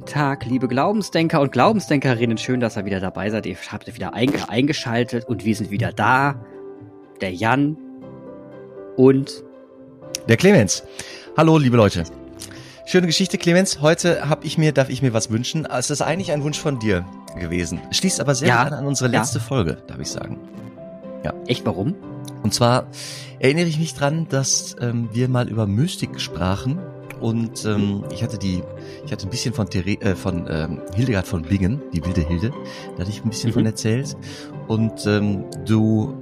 Guten Tag, liebe Glaubensdenker und Glaubensdenkerinnen. Schön, dass ihr wieder dabei seid. Ihr habt wieder eingeschaltet und wir sind wieder da. Der Jan und der Clemens. Hallo, liebe Leute. Schöne Geschichte, Clemens. Heute habe ich mir, darf ich mir was wünschen. Es ist eigentlich ein Wunsch von dir gewesen. Schließt aber sehr ja, an unsere letzte ja. Folge, darf ich sagen. Ja. Echt, warum? Und zwar erinnere ich mich dran, dass ähm, wir mal über Mystik sprachen und ähm, ich hatte die, ich hatte ein bisschen von, There äh, von ähm, Hildegard von Bingen, die wilde Hilde, da hatte ich ein bisschen mhm. von erzählt. Und ähm, du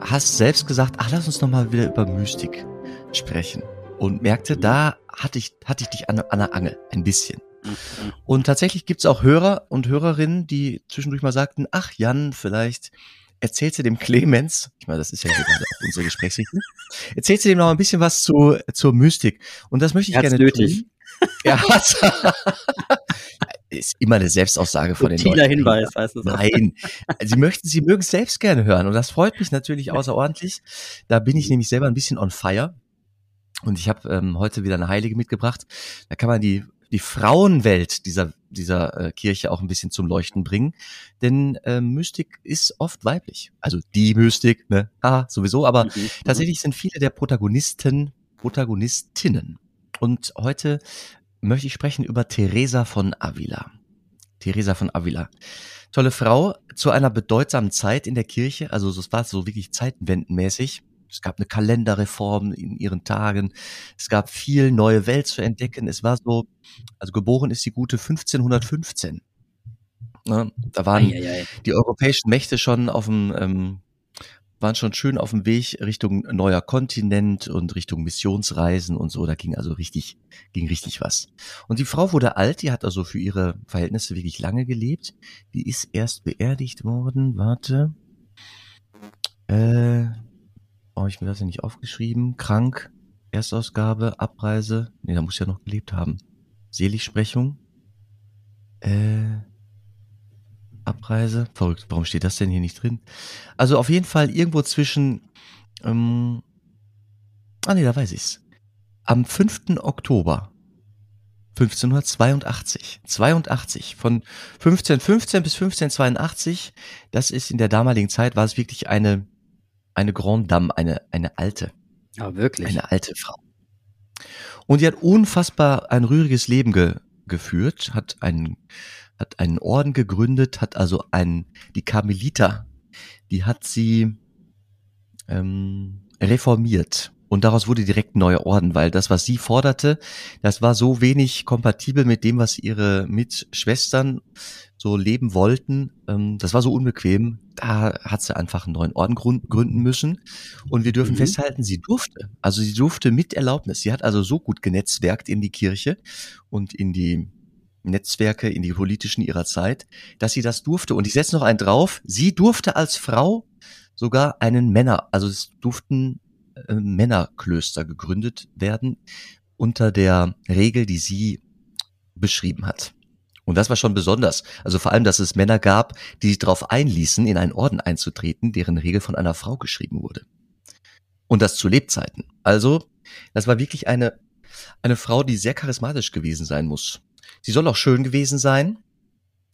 hast selbst gesagt, ach, lass uns noch mal wieder über Mystik sprechen. Und merkte, da hatte ich, hatte ich dich an, an der Angel, ein bisschen. Mhm. Und tatsächlich gibt's auch Hörer und Hörerinnen, die zwischendurch mal sagten, ach Jan, vielleicht erzählst du dem Clemens, ich meine, das ist ja gerade auch unsere Gesprächsrichtung, erzählst du dem noch ein bisschen was zu, zur Mystik. Und das möchte ich gerne nötig. tun. Er hat ist immer eine Selbstaussage von den Leuten. Hinweis, heißt es. Nein, sie möchten, sie mögen es selbst gerne hören und das freut mich natürlich außerordentlich. Da bin ich nämlich selber ein bisschen on fire und ich habe ähm, heute wieder eine Heilige mitgebracht. Da kann man die die Frauenwelt dieser, dieser äh, Kirche auch ein bisschen zum Leuchten bringen. Denn äh, Mystik ist oft weiblich. Also die Mystik, ne? Ah, sowieso, aber mhm. mhm. tatsächlich sind viele der Protagonisten Protagonistinnen. Und heute möchte ich sprechen über Teresa von Avila. Teresa von Avila. Tolle Frau, zu einer bedeutsamen Zeit in der Kirche, also es war so wirklich zeitenwendenmäßig. Es gab eine Kalenderreform in ihren Tagen. Es gab viel neue Welt zu entdecken. Es war so, also geboren ist die gute 1515. Ne? Da waren Eieiei. die europäischen Mächte schon auf dem, ähm, waren schon schön auf dem Weg Richtung neuer Kontinent und Richtung Missionsreisen und so. Da ging also richtig, ging richtig was. Und die Frau wurde alt, die hat also für ihre Verhältnisse wirklich lange gelebt. Die ist erst beerdigt worden, warte, äh, Oh, ich mir das ja nicht aufgeschrieben. Krank, Erstausgabe, Abreise. Nee, da muss ja noch gelebt haben. Seligsprechung. Äh, Abreise. Verrückt, warum steht das denn hier nicht drin? Also auf jeden Fall irgendwo zwischen. Ähm, ah nee, da weiß ich's. Am 5. Oktober 1582. 82. Von 1515 bis 1582. Das ist in der damaligen Zeit, war es wirklich eine eine Grande Dame, eine, eine alte. Ja, wirklich. Eine alte Frau. Und die hat unfassbar ein rühriges Leben ge, geführt, hat einen, hat einen Orden gegründet, hat also einen, die Karmeliter, die hat sie ähm, reformiert. Und daraus wurde direkt ein neuer Orden, weil das, was sie forderte, das war so wenig kompatibel mit dem, was ihre Mitschwestern so leben wollten. Ähm, das war so unbequem. Da hat sie einfach einen neuen Orden gründen müssen. Und wir dürfen mhm. festhalten, sie durfte. Also sie durfte mit Erlaubnis. Sie hat also so gut genetzwerkt in die Kirche und in die Netzwerke, in die politischen ihrer Zeit, dass sie das durfte. Und ich setze noch einen drauf. Sie durfte als Frau sogar einen Männer, also es durften äh, Männerklöster gegründet werden unter der Regel, die sie beschrieben hat. Und das war schon besonders. Also vor allem, dass es Männer gab, die sich darauf einließen, in einen Orden einzutreten, deren Regel von einer Frau geschrieben wurde. Und das zu Lebzeiten. Also, das war wirklich eine, eine Frau, die sehr charismatisch gewesen sein muss. Sie soll auch schön gewesen sein.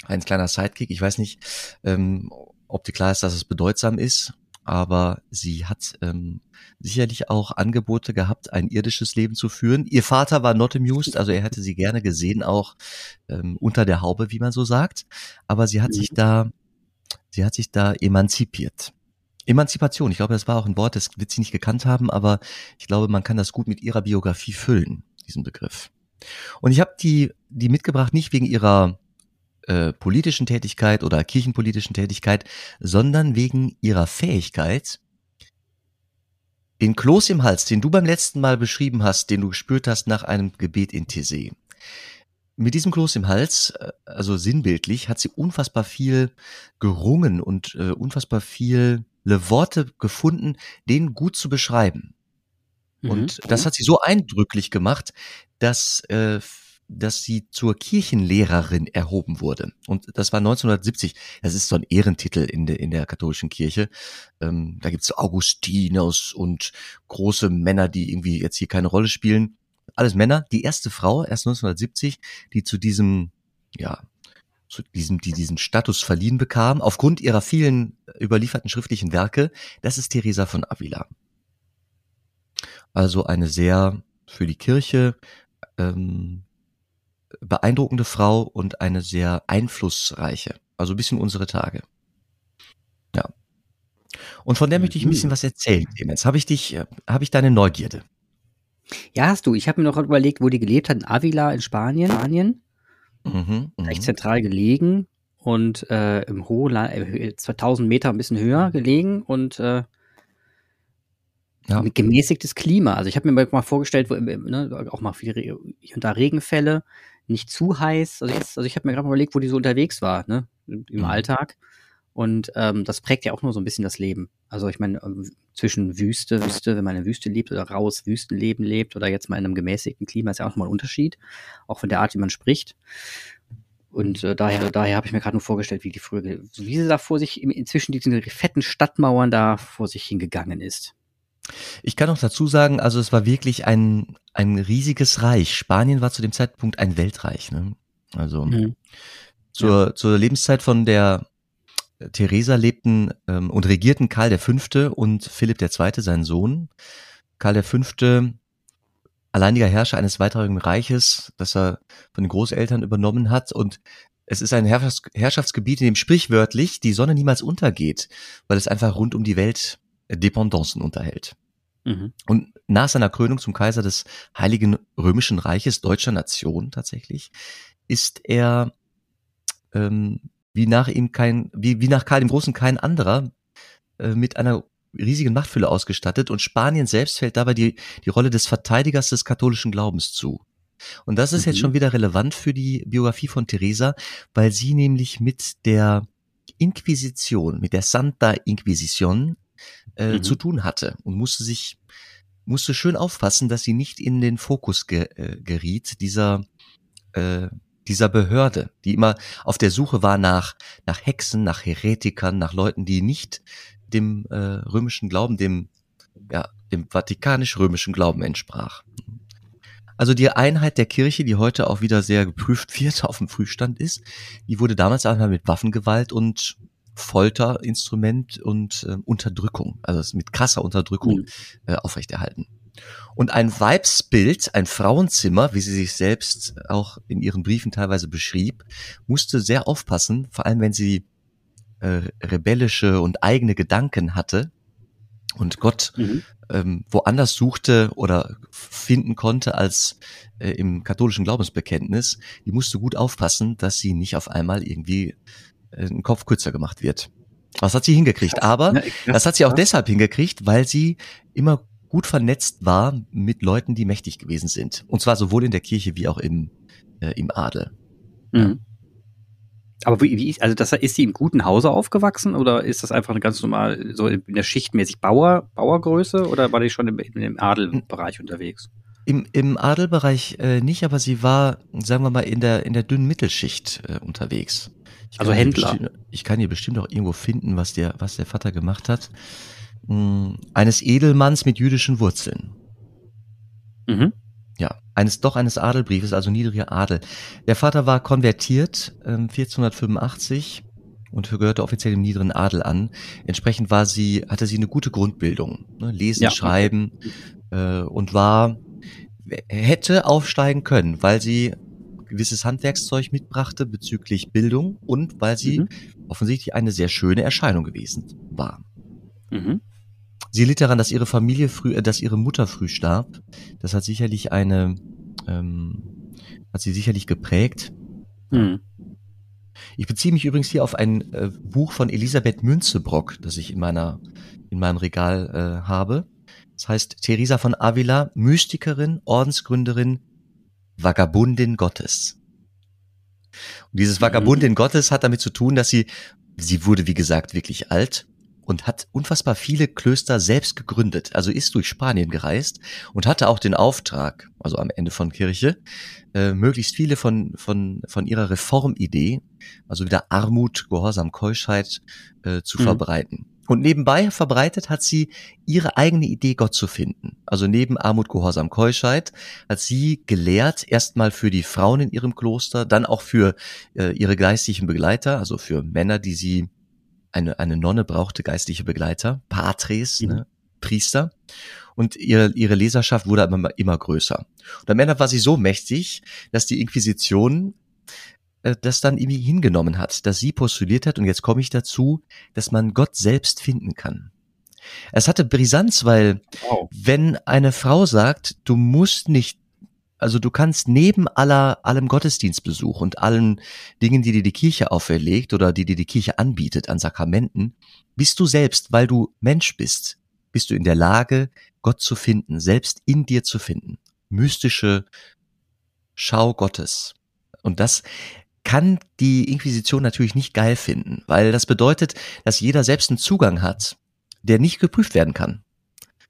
Ein kleiner Sidekick. Ich weiß nicht, ähm, ob dir klar ist, dass es bedeutsam ist aber sie hat ähm, sicherlich auch Angebote gehabt, ein irdisches Leben zu führen. Ihr Vater war not amused, also er hätte sie gerne gesehen, auch ähm, unter der Haube, wie man so sagt. Aber sie hat mhm. sich da, sie hat sich da emanzipiert. Emanzipation, ich glaube, das war auch ein Wort, das wird sie nicht gekannt haben, aber ich glaube, man kann das gut mit ihrer Biografie füllen, diesen Begriff. Und ich habe die, die mitgebracht nicht wegen ihrer äh, politischen Tätigkeit oder kirchenpolitischen Tätigkeit, sondern wegen ihrer Fähigkeit, den Kloß im Hals, den du beim letzten Mal beschrieben hast, den du gespürt hast nach einem Gebet in Tese. Mit diesem Kloß im Hals, äh, also sinnbildlich, hat sie unfassbar viel gerungen und äh, unfassbar viele Worte gefunden, den gut zu beschreiben. Mhm. Und das hat sie so eindrücklich gemacht, dass äh, dass sie zur Kirchenlehrerin erhoben wurde. Und das war 1970. Das ist so ein Ehrentitel in der, in der katholischen Kirche. Ähm, da gibt's Augustinus und große Männer, die irgendwie jetzt hier keine Rolle spielen. Alles Männer. Die erste Frau, erst 1970, die zu diesem ja, zu diesem, die diesen Status verliehen bekam, aufgrund ihrer vielen überlieferten schriftlichen Werke, das ist Teresa von Avila. Also eine sehr für die Kirche ähm, beeindruckende Frau und eine sehr einflussreiche. Also ein bisschen unsere Tage. Ja. Und von der möchte ich ein bisschen mhm. was erzählen. Jetzt habe ich dich, äh, habe ich deine Neugierde. Ja, hast du. Ich habe mir noch überlegt, wo die gelebt hat. In Avila in Spanien. Spanien. Mhm, Recht mhm. zentral gelegen und äh, im Hochland, äh, 2000 Meter ein bisschen höher gelegen und äh, ja. gemäßigtes Klima. Also ich habe mir mal vorgestellt, wo, ne, auch mal viele hier und da Regenfälle, nicht zu heiß. Also, jetzt, also ich habe mir gerade mal überlegt, wo die so unterwegs war, ne, im, mhm. Alltag. Und ähm, das prägt ja auch nur so ein bisschen das Leben. Also ich meine, ähm, zwischen Wüste, Wüste, wenn man in der Wüste lebt oder raus Wüstenleben lebt oder jetzt mal in einem gemäßigten Klima, ist ja auch mal ein Unterschied. Auch von der Art, wie man spricht. Und äh, daher, daher habe ich mir gerade nur vorgestellt, wie die früher, wie sie da vor sich inzwischen diesen fetten Stadtmauern da vor sich hingegangen ist. Ich kann auch dazu sagen, also es war wirklich ein, ein riesiges Reich. Spanien war zu dem Zeitpunkt ein Weltreich. Ne? Also mhm. zur, ja. zur Lebenszeit von der Theresa lebten ähm, und regierten Karl V. und Philipp II., sein Sohn. Karl V., alleiniger Herrscher eines weiteren Reiches, das er von den Großeltern übernommen hat. Und es ist ein Herrschafts Herrschaftsgebiet, in dem sprichwörtlich die Sonne niemals untergeht, weil es einfach rund um die Welt Dependancen unterhält. Mhm. Und nach seiner Krönung zum Kaiser des Heiligen Römischen Reiches deutscher Nation tatsächlich, ist er ähm, wie nach ihm kein, wie, wie nach Karl dem Großen kein anderer, äh, mit einer riesigen Machtfülle ausgestattet und Spanien selbst fällt dabei die, die Rolle des Verteidigers des katholischen Glaubens zu. Und das ist mhm. jetzt schon wieder relevant für die Biografie von Teresa, weil sie nämlich mit der Inquisition, mit der Santa Inquisition äh, mhm. zu tun hatte und musste sich musste schön aufpassen, dass sie nicht in den Fokus ge, äh, geriet dieser äh, dieser Behörde, die immer auf der Suche war nach, nach Hexen, nach Heretikern, nach Leuten, die nicht dem äh, römischen Glauben, dem, ja, dem vatikanisch-römischen Glauben entsprach. Also die Einheit der Kirche, die heute auch wieder sehr geprüft wird, auf dem Frühstand ist, die wurde damals einmal mit Waffengewalt und Folterinstrument und äh, Unterdrückung, also mit krasser Unterdrückung mhm. äh, aufrechterhalten. Und ein Weibsbild, ein Frauenzimmer, wie sie sich selbst auch in ihren Briefen teilweise beschrieb, musste sehr aufpassen, vor allem wenn sie äh, rebellische und eigene Gedanken hatte und Gott mhm. ähm, woanders suchte oder finden konnte als äh, im katholischen Glaubensbekenntnis, die musste gut aufpassen, dass sie nicht auf einmal irgendwie ein Kopf kürzer gemacht wird. Was hat sie hingekriegt? Aber das hat sie auch deshalb hingekriegt, weil sie immer gut vernetzt war mit Leuten, die mächtig gewesen sind. Und zwar sowohl in der Kirche wie auch im, äh, im Adel. Mhm. Aber wie, wie ist, also das, ist sie im guten Hause aufgewachsen oder ist das einfach eine ganz normal, so in der Schichtmäßig Bauer, Bauergröße oder war die schon im, im Adelbereich unterwegs? Im, im Adelbereich äh, nicht, aber sie war, sagen wir mal, in der, in der dünnen Mittelschicht äh, unterwegs. Ich also Händler. Ich kann hier bestimmt auch irgendwo finden, was der, was der Vater gemacht hat hm, eines Edelmanns mit jüdischen Wurzeln. Mhm. Ja, eines doch eines Adelbriefes, also niedriger Adel. Der Vater war konvertiert äh, 1485 und gehörte offiziell dem niederen Adel an. Entsprechend war sie, hatte sie eine gute Grundbildung, ne? lesen, ja. schreiben äh, und war hätte aufsteigen können, weil sie gewisses Handwerkszeug mitbrachte bezüglich Bildung und weil sie mhm. offensichtlich eine sehr schöne Erscheinung gewesen war. Mhm. Sie litt daran, dass ihre Familie früh, äh, dass ihre Mutter früh starb. Das hat sicherlich eine, ähm, hat sie sicherlich geprägt. Mhm. Ich beziehe mich übrigens hier auf ein äh, Buch von Elisabeth Münzebrock, das ich in meiner, in meinem Regal äh, habe. Das heißt Theresa von Avila, Mystikerin, Ordensgründerin, Vagabundin Gottes. Und dieses Vagabundin mhm. Gottes hat damit zu tun, dass sie, sie wurde wie gesagt wirklich alt und hat unfassbar viele Klöster selbst gegründet, also ist durch Spanien gereist und hatte auch den Auftrag, also am Ende von Kirche, äh, möglichst viele von, von, von ihrer Reformidee, also wieder Armut, Gehorsam, Keuschheit äh, zu mhm. verbreiten. Und nebenbei verbreitet hat sie ihre eigene Idee, Gott zu finden. Also neben Armut, Gehorsam, Keuschheit hat sie gelehrt, erstmal für die Frauen in ihrem Kloster, dann auch für äh, ihre geistlichen Begleiter, also für Männer, die sie, eine, eine Nonne brauchte geistliche Begleiter, Patres, mhm. ne, Priester. Und ihre, ihre Leserschaft wurde immer, immer größer. Und am Ende war sie so mächtig, dass die Inquisition äh, das dann irgendwie hingenommen hat, dass sie postuliert hat, und jetzt komme ich dazu, dass man Gott selbst finden kann. Es hatte Brisanz, weil wow. wenn eine Frau sagt, du musst nicht, also du kannst neben aller, allem Gottesdienstbesuch und allen Dingen, die dir die Kirche auferlegt oder die dir die Kirche anbietet an Sakramenten, bist du selbst, weil du Mensch bist, bist du in der Lage, Gott zu finden, selbst in dir zu finden. Mystische Schau Gottes. Und das kann die Inquisition natürlich nicht geil finden, weil das bedeutet, dass jeder selbst einen Zugang hat, der nicht geprüft werden kann.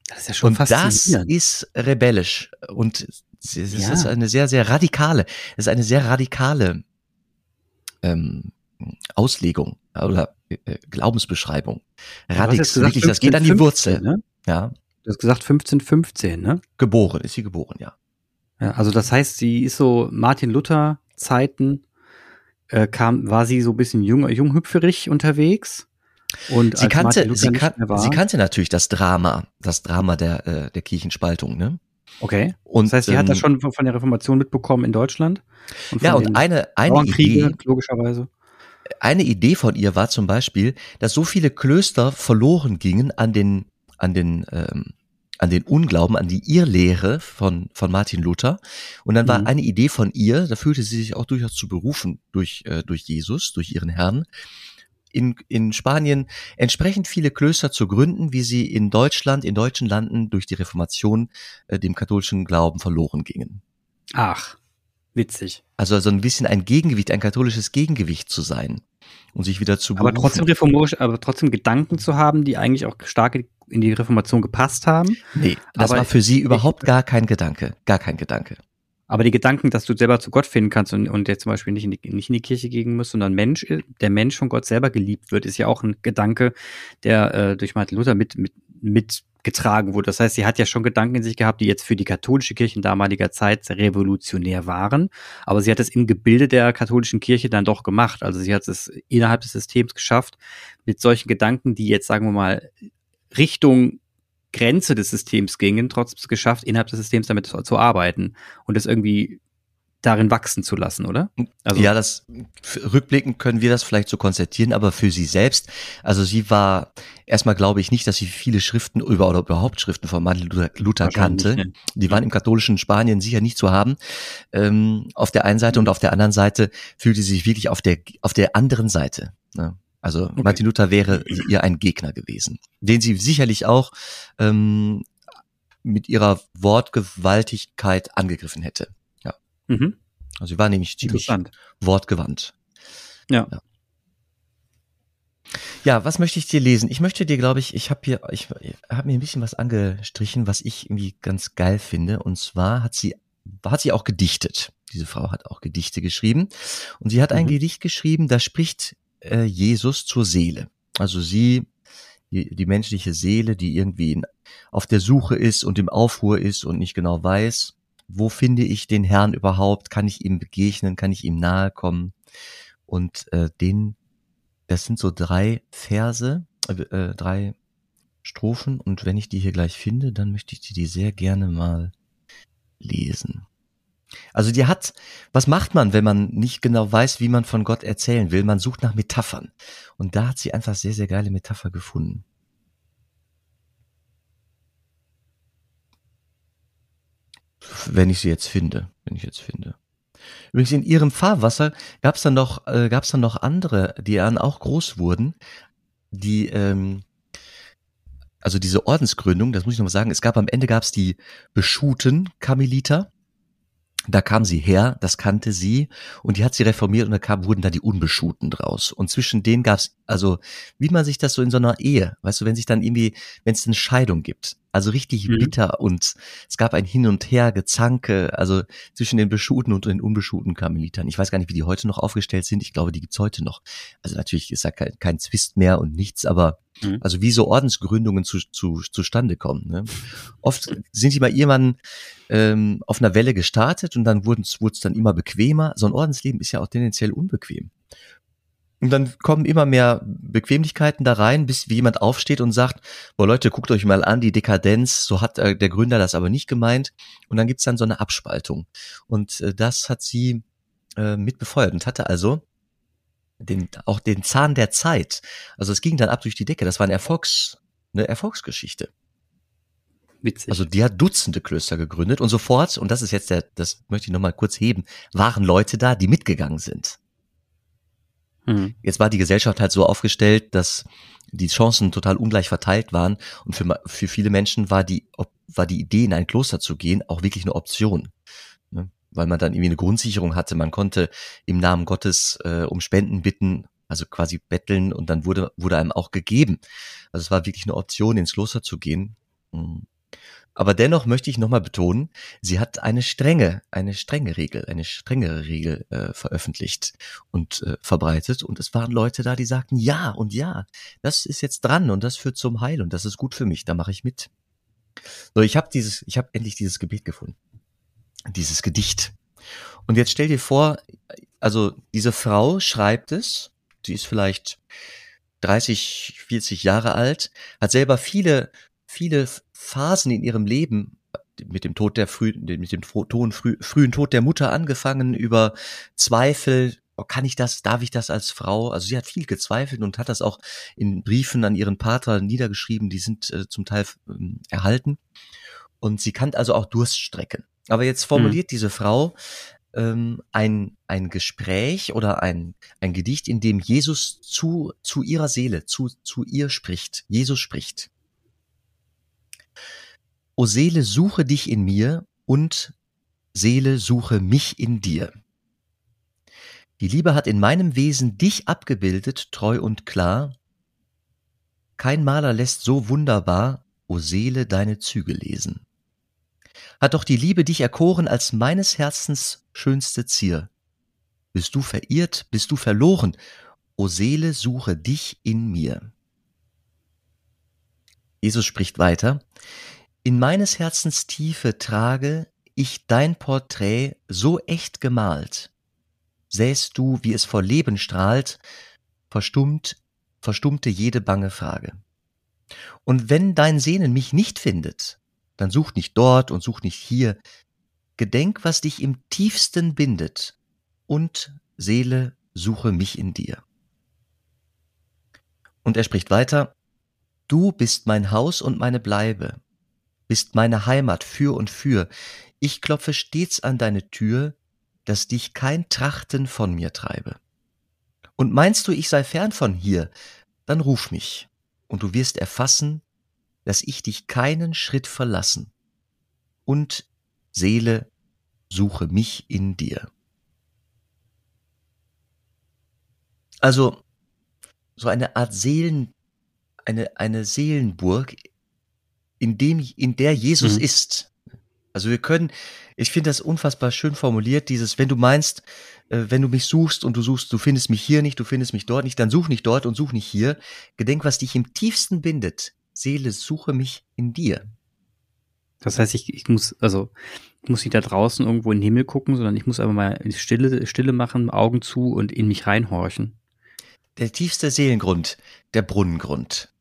Das ist ja schon und das ist rebellisch und es ja. ist eine sehr, sehr radikale, es ist eine sehr radikale ähm, Auslegung oder äh, Glaubensbeschreibung. Radix, wirklich, das geht an die Wurzel. Ne? Ja. Du hast gesagt 1515, ne? Geboren, ist sie geboren, ja. Ja, also das heißt, sie ist so Martin Luther Zeiten äh, kam, war sie so ein bisschen jung, junghüpferig unterwegs. Und sie kannte, sie, kan sie kannte natürlich das Drama, das Drama der, äh, der Kirchenspaltung, ne? Okay. Und, das heißt, sie ähm, hat das schon von der Reformation mitbekommen in Deutschland? Und ja, und eine, eine Idee, logischerweise. Eine Idee von ihr war zum Beispiel, dass so viele Klöster verloren gingen an den, an den ähm, an den Unglauben, an die Irrlehre von, von Martin Luther. Und dann war mhm. eine Idee von ihr, da fühlte sie sich auch durchaus zu berufen durch, äh, durch Jesus, durch ihren Herrn, in, in Spanien entsprechend viele Klöster zu gründen, wie sie in Deutschland, in deutschen Landen durch die Reformation äh, dem katholischen Glauben verloren gingen. Ach, witzig. Also so ein bisschen ein Gegengewicht, ein katholisches Gegengewicht zu sein und sich wieder zu berufen. Aber trotzdem reformorisch, aber trotzdem Gedanken zu haben, die eigentlich auch stark in die Reformation gepasst haben. Nee, das aber war für sie überhaupt gar kein Gedanke, gar kein Gedanke. Aber die Gedanken, dass du selber zu Gott finden kannst und, und jetzt zum Beispiel nicht in, die, nicht in die Kirche gehen musst, sondern Mensch, der Mensch von Gott selber geliebt wird, ist ja auch ein Gedanke, der äh, durch Martin Luther mit, mit, mitgetragen wurde. Das heißt, sie hat ja schon Gedanken in sich gehabt, die jetzt für die katholische Kirche in damaliger Zeit revolutionär waren. Aber sie hat es im Gebilde der katholischen Kirche dann doch gemacht. Also sie hat es innerhalb des Systems geschafft, mit solchen Gedanken, die jetzt, sagen wir mal, Richtung Grenze des Systems gingen, trotzdem es geschafft, innerhalb des Systems damit zu, arbeiten und es irgendwie darin wachsen zu lassen, oder? Also ja, das rückblickend können wir das vielleicht so konstatieren, aber für sie selbst, also sie war erstmal glaube ich nicht, dass sie viele Schriften über oder überhaupt Schriften von Martin Luther, Luther kannte. Ne? Die waren im katholischen Spanien sicher nicht zu haben. Ähm, auf der einen Seite und auf der anderen Seite fühlte sie sich wirklich auf der auf der anderen Seite. Ne? Also okay. Martin Luther wäre ihr ein Gegner gewesen, den sie sicherlich auch ähm, mit ihrer Wortgewaltigkeit angegriffen hätte. Mhm. Also sie war nämlich ziemlich wortgewandt. Ja. ja. Ja, was möchte ich dir lesen? Ich möchte dir, glaube ich, ich habe hier, ich, ich habe mir ein bisschen was angestrichen, was ich irgendwie ganz geil finde. Und zwar hat sie, hat sie auch gedichtet. Diese Frau hat auch Gedichte geschrieben. Und sie hat ein mhm. Gedicht geschrieben, da spricht äh, Jesus zur Seele. Also sie, die, die menschliche Seele, die irgendwie in, auf der Suche ist und im Aufruhr ist und nicht genau weiß, wo finde ich den Herrn überhaupt? Kann ich ihm begegnen? Kann ich ihm nahe kommen? Und äh, den, das sind so drei Verse, äh, äh drei Strophen. Und wenn ich die hier gleich finde, dann möchte ich die sehr gerne mal lesen. Also die hat, was macht man, wenn man nicht genau weiß, wie man von Gott erzählen will? Man sucht nach Metaphern. Und da hat sie einfach sehr, sehr geile Metapher gefunden. Wenn ich sie jetzt finde, wenn ich jetzt finde. Übrigens in ihrem Fahrwasser gab es dann noch, äh, gab es dann noch andere, die dann auch groß wurden, die ähm, also diese Ordensgründung, das muss ich noch mal sagen, es gab am Ende gab es die Beschuten Karmeliter da kam sie her, das kannte sie und die hat sie reformiert und da kam, wurden da die Unbeschuten draus. Und zwischen denen gab's also, wie man sich das so in so einer Ehe, weißt du, wenn sich dann irgendwie, wenn es eine Scheidung gibt, Also richtig mhm. bitter und es gab ein Hin und Her, Gezanke, also zwischen den beschuhten und den unbeschuhten Karmelitern. Ich weiß gar nicht, wie die heute noch aufgestellt sind. Ich glaube, die gibt's heute noch. Also natürlich ist da kein, kein Zwist mehr und nichts, aber mhm. also wie so Ordensgründungen zu, zu, zustande kommen. Ne? Oft sind die mal irgendwann ähm, auf einer Welle gestartet und dann wurde es dann immer bequemer. So ein Ordensleben ist ja auch tendenziell unbequem. Und dann kommen immer mehr Bequemlichkeiten da rein, bis wie jemand aufsteht und sagt, boah Leute, guckt euch mal an, die Dekadenz, so hat äh, der Gründer das aber nicht gemeint. Und dann gibt's dann so eine Abspaltung. Und äh, das hat sie äh, mit befeuert und hatte also den, auch den Zahn der Zeit. Also es ging dann ab durch die Decke. Das war eine Erfolgs, eine Erfolgsgeschichte. Witzig. Also die hat Dutzende Klöster gegründet und sofort, und das ist jetzt der, das möchte ich nochmal kurz heben, waren Leute da, die mitgegangen sind. Mhm. Jetzt war die Gesellschaft halt so aufgestellt, dass die Chancen total ungleich verteilt waren und für, für viele Menschen war die, war die Idee, in ein Kloster zu gehen, auch wirklich eine Option. Ne? Weil man dann irgendwie eine Grundsicherung hatte. Man konnte im Namen Gottes äh, um Spenden bitten, also quasi betteln und dann wurde, wurde einem auch gegeben. Also es war wirklich eine Option, ins Kloster zu gehen. Mhm. Aber dennoch möchte ich nochmal betonen, sie hat eine strenge, eine strenge Regel, eine strengere Regel äh, veröffentlicht und äh, verbreitet. Und es waren Leute da, die sagten, ja und ja, das ist jetzt dran und das führt zum Heil und das ist gut für mich, da mache ich mit. So, ich habe dieses, ich habe endlich dieses Gebet gefunden. Dieses Gedicht. Und jetzt stell dir vor, also diese Frau schreibt es, die ist vielleicht 30, 40 Jahre alt, hat selber viele, viele Phasen in ihrem Leben mit dem Tod der frühen, mit dem Ton, früh, frühen Tod der Mutter angefangen, über Zweifel, oh, kann ich das, darf ich das als Frau? Also sie hat viel gezweifelt und hat das auch in Briefen an ihren Pater niedergeschrieben, die sind äh, zum Teil äh, erhalten. Und sie kann also auch Durststrecken. Aber jetzt formuliert mhm. diese Frau ähm, ein, ein Gespräch oder ein, ein Gedicht, in dem Jesus zu, zu ihrer Seele, zu, zu ihr spricht. Jesus spricht. O Seele, suche dich in mir und Seele, suche mich in dir. Die Liebe hat in meinem Wesen dich abgebildet, treu und klar. Kein Maler lässt so wunderbar, o Seele, deine Züge lesen. Hat doch die Liebe dich erkoren als meines Herzens schönste Zier. Bist du verirrt, bist du verloren, o Seele, suche dich in mir. Jesus spricht weiter, in meines Herzens Tiefe trage ich dein Porträt so echt gemalt. Sähst du, wie es vor Leben strahlt, verstummt, verstummte jede bange Frage. Und wenn dein Sehnen mich nicht findet, dann such nicht dort und such nicht hier. Gedenk, was dich im tiefsten bindet, und Seele, suche mich in dir. Und er spricht weiter, Du bist mein Haus und meine Bleibe, bist meine Heimat für und für. Ich klopfe stets an deine Tür, dass dich kein Trachten von mir treibe. Und meinst du, ich sei fern von hier, dann ruf mich, und du wirst erfassen, dass ich dich keinen Schritt verlassen. Und Seele, suche mich in dir. Also so eine Art Seelen, eine, eine Seelenburg, in dem, in der Jesus mhm. ist. Also wir können, ich finde das unfassbar schön formuliert, dieses, wenn du meinst, äh, wenn du mich suchst und du suchst, du findest mich hier nicht, du findest mich dort nicht, dann such nicht dort und such nicht hier. Gedenk, was dich im tiefsten bindet. Seele, suche mich in dir. Das heißt, ich, ich muss, also, ich muss nicht da draußen irgendwo in den Himmel gucken, sondern ich muss einfach mal Stille, Stille machen, Augen zu und in mich reinhorchen. Der tiefste Seelengrund, der Brunnengrund.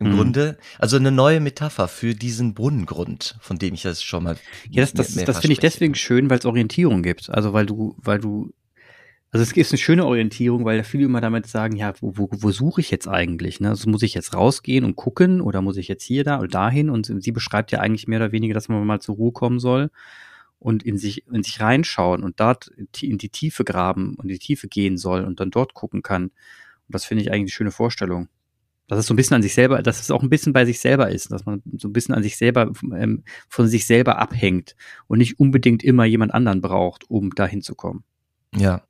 Im mhm. Grunde, also eine neue Metapher für diesen Brunnengrund, von dem ich das schon mal. Ja, das, das, das finde ich deswegen schön, weil es Orientierung gibt. Also weil du, weil du, also es ist eine schöne Orientierung, weil da viele immer damit sagen, ja, wo, wo, wo suche ich jetzt eigentlich? Ne? Also muss ich jetzt rausgehen und gucken oder muss ich jetzt hier, da oder dahin? Und sie beschreibt ja eigentlich mehr oder weniger, dass man mal zur Ruhe kommen soll und in sich, in sich reinschauen und dort in die Tiefe graben und in die Tiefe gehen soll und dann dort gucken kann. Und das finde ich eigentlich eine schöne Vorstellung dass es so ein bisschen an sich selber, dass es auch ein bisschen bei sich selber ist, dass man so ein bisschen an sich selber, ähm, von sich selber abhängt und nicht unbedingt immer jemand anderen braucht, um dahin zu kommen. Ja.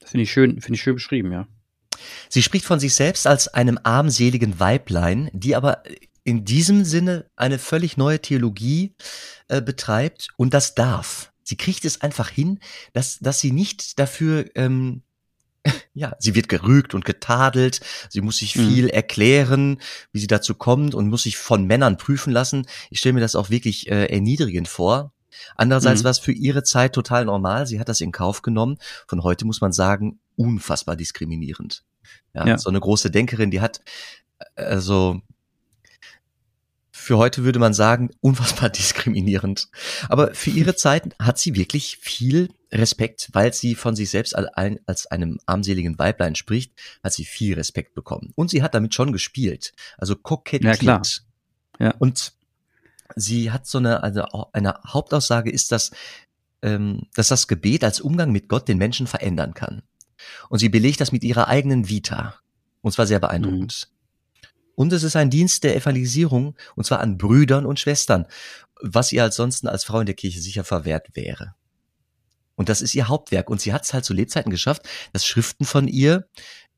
Das finde ich schön, finde ich schön beschrieben, ja. Sie spricht von sich selbst als einem armseligen Weiblein, die aber in diesem Sinne eine völlig neue Theologie äh, betreibt und das darf. Sie kriegt es einfach hin, dass, dass sie nicht dafür, ähm, ja, sie wird gerügt und getadelt, sie muss sich mhm. viel mhm. erklären, wie sie dazu kommt und muss sich von Männern prüfen lassen. Ich stelle mir das auch wirklich äh, erniedrigend vor. Andererseits mhm. war es für ihre Zeit total normal. Sie hat das in Kauf genommen. Von heute muss man sagen, unfassbar diskriminierend. Ja, ja. so eine große Denkerin, die hat, äh, also, für heute würde man sagen, unfassbar diskriminierend. Aber für ihre Zeit hat sie wirklich viel Respekt, weil sie von sich selbst als einem armseligen Weiblein spricht, hat sie viel Respekt bekommen. Und sie hat damit schon gespielt, also kokettiert. Ja, klar. Ja. Und sie hat so eine, also eine Hauptaussage ist, dass, ähm, dass das Gebet als Umgang mit Gott den Menschen verändern kann. Und sie belegt das mit ihrer eigenen Vita. Und zwar sehr beeindruckend. Mhm. Und es ist ein Dienst der Evangelisierung, und zwar an Brüdern und Schwestern, was ihr ansonsten als Frau in der Kirche sicher verwehrt wäre. Und das ist ihr Hauptwerk. Und sie hat es halt zu Lebzeiten geschafft, dass Schriften von ihr,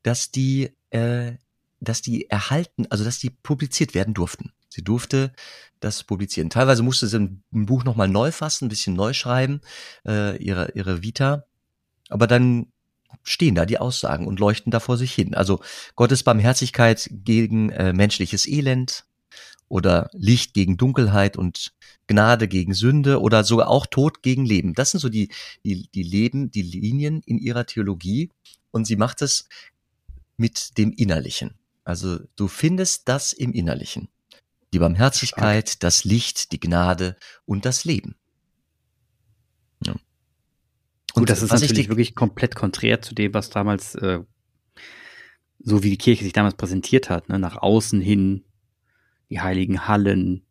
dass die, äh, dass die erhalten, also dass die publiziert werden durften. Sie durfte das publizieren. Teilweise musste sie ein Buch nochmal neu fassen, ein bisschen neu schreiben, äh, ihre, ihre Vita. Aber dann stehen da die Aussagen und leuchten da vor sich hin. Also Gottes Barmherzigkeit gegen äh, menschliches Elend oder Licht gegen Dunkelheit und Gnade gegen Sünde oder sogar auch Tod gegen Leben. Das sind so die, die, die Leben, die Linien in ihrer Theologie und sie macht es mit dem Innerlichen. Also du findest das im Innerlichen. Die Barmherzigkeit, das Licht, die Gnade und das Leben. Und Gut, das ist natürlich wirklich komplett konträr zu dem, was damals, äh, so wie die Kirche sich damals präsentiert hat, ne? nach außen hin, die heiligen Hallen,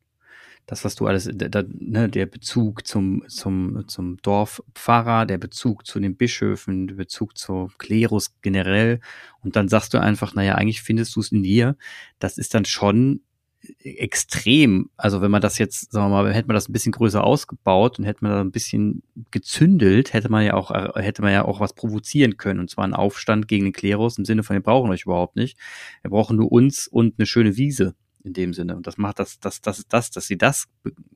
das, was du alles, da, ne, der Bezug zum, zum, zum Dorfpfarrer, der Bezug zu den Bischöfen, der Bezug zum Klerus generell. Und dann sagst du einfach, naja, eigentlich findest du es in dir. Das ist dann schon extrem. Also wenn man das jetzt, sagen wir mal, hätte man das ein bisschen größer ausgebaut und hätte man da ein bisschen gezündelt, hätte man ja auch, hätte man ja auch was provozieren können. Und zwar einen Aufstand gegen den Klerus im Sinne von, wir brauchen euch überhaupt nicht. Wir brauchen nur uns und eine schöne Wiese in dem Sinne. Und das macht das, das, das das, dass sie das,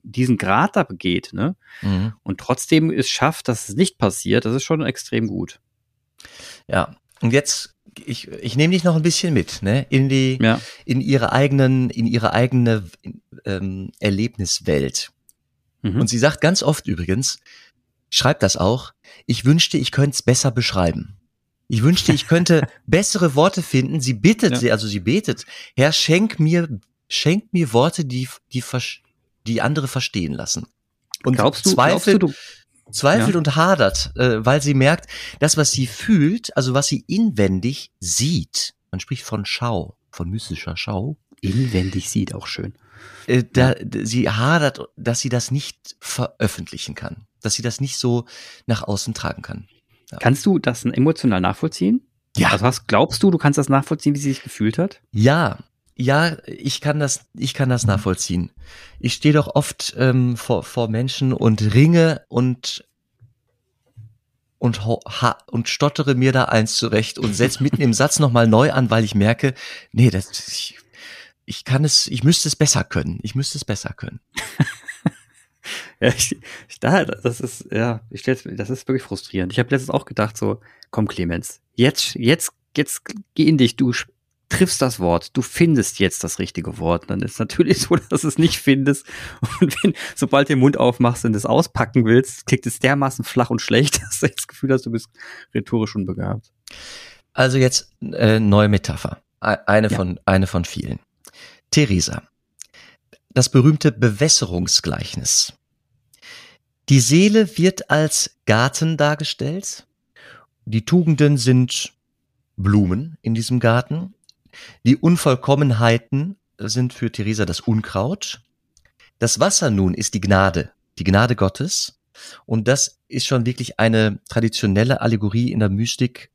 diesen Grad da begeht, ne? Mhm. Und trotzdem es schafft, dass es nicht passiert, das ist schon extrem gut. Ja. Und jetzt ich, ich nehme dich noch ein bisschen mit, ne? In die, ja. in ihre eigenen, in ihre eigene ähm, Erlebniswelt. Mhm. Und sie sagt ganz oft übrigens, schreibt das auch, ich wünschte, ich könnte es besser beschreiben. Ich wünschte, ich könnte bessere Worte finden. Sie bittet, ja. also sie betet, Herr, schenk mir, schenk mir Worte, die, die, die andere verstehen lassen. Und glaubst du, zweifelt, glaubst du, du zweifelt ja. und hadert, äh, weil sie merkt, das, was sie fühlt, also was sie inwendig sieht, man spricht von Schau, von mystischer Schau. Inwendig sieht auch schön. Äh, da, sie hadert, dass sie das nicht veröffentlichen kann, dass sie das nicht so nach außen tragen kann. Ja. Kannst du das emotional nachvollziehen? Ja. Also was glaubst du, du kannst das nachvollziehen, wie sie sich gefühlt hat? Ja, ja, ich kann das, ich kann das nachvollziehen. Ich stehe doch oft ähm, vor, vor Menschen und ringe und und, ha, und stottere mir da eins zurecht und setz mitten im Satz nochmal neu an, weil ich merke, nee, das, ich, ich kann es, ich müsste es besser können. Ich müsste es besser können. ja, ich, da, das ist, ja, ich stelle das ist wirklich frustrierend. Ich habe letztens auch gedacht, so, komm, Clemens, jetzt, jetzt, jetzt geh in dich, du triffst das Wort, du findest jetzt das richtige Wort. Dann ist natürlich so, dass du es nicht findest. Und wenn, sobald du den Mund aufmachst und es auspacken willst, klickt es dermaßen flach und schlecht, dass du das Gefühl hast, du bist rhetorisch unbegabt. Also jetzt äh, neue Metapher. Eine ja. von, eine von vielen. Theresa. Das berühmte Bewässerungsgleichnis. Die Seele wird als Garten dargestellt. Die Tugenden sind Blumen in diesem Garten. Die Unvollkommenheiten sind für Theresa das Unkraut. Das Wasser nun ist die Gnade, die Gnade Gottes. Und das ist schon wirklich eine traditionelle Allegorie in der Mystik.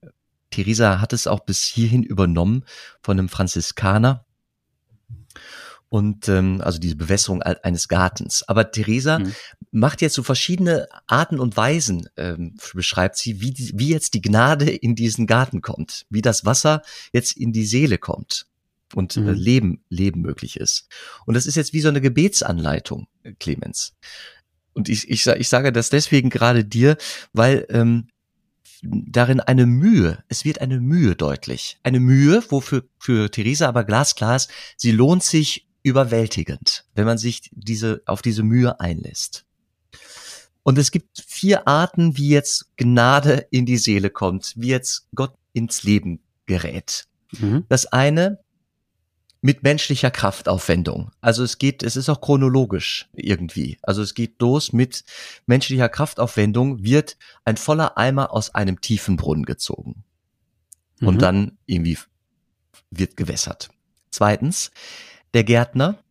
Theresa hat es auch bis hierhin übernommen von einem Franziskaner. Und ähm, also diese Bewässerung eines Gartens. Aber Theresa mhm. macht jetzt so verschiedene Arten und Weisen, ähm, beschreibt sie, wie, die, wie jetzt die Gnade in diesen Garten kommt, wie das Wasser jetzt in die Seele kommt. und äh, mhm. Leben, Leben möglich ist. Und das ist jetzt wie so eine Gebetsanleitung, äh, Clemens. Und ich, ich, ich sage das deswegen gerade dir, weil ähm, darin eine Mühe, es wird eine Mühe deutlich. Eine Mühe, wofür für Theresa aber glasklar ist, sie lohnt sich überwältigend, wenn man sich diese, auf diese Mühe einlässt. Und es gibt vier Arten, wie jetzt Gnade in die Seele kommt, wie jetzt Gott ins Leben gerät. Mhm. Das eine mit menschlicher Kraftaufwendung. Also es geht, es ist auch chronologisch irgendwie. Also es geht los mit menschlicher Kraftaufwendung wird ein voller Eimer aus einem tiefen Brunnen gezogen. Mhm. Und dann irgendwie wird gewässert. Zweitens, der Gärtner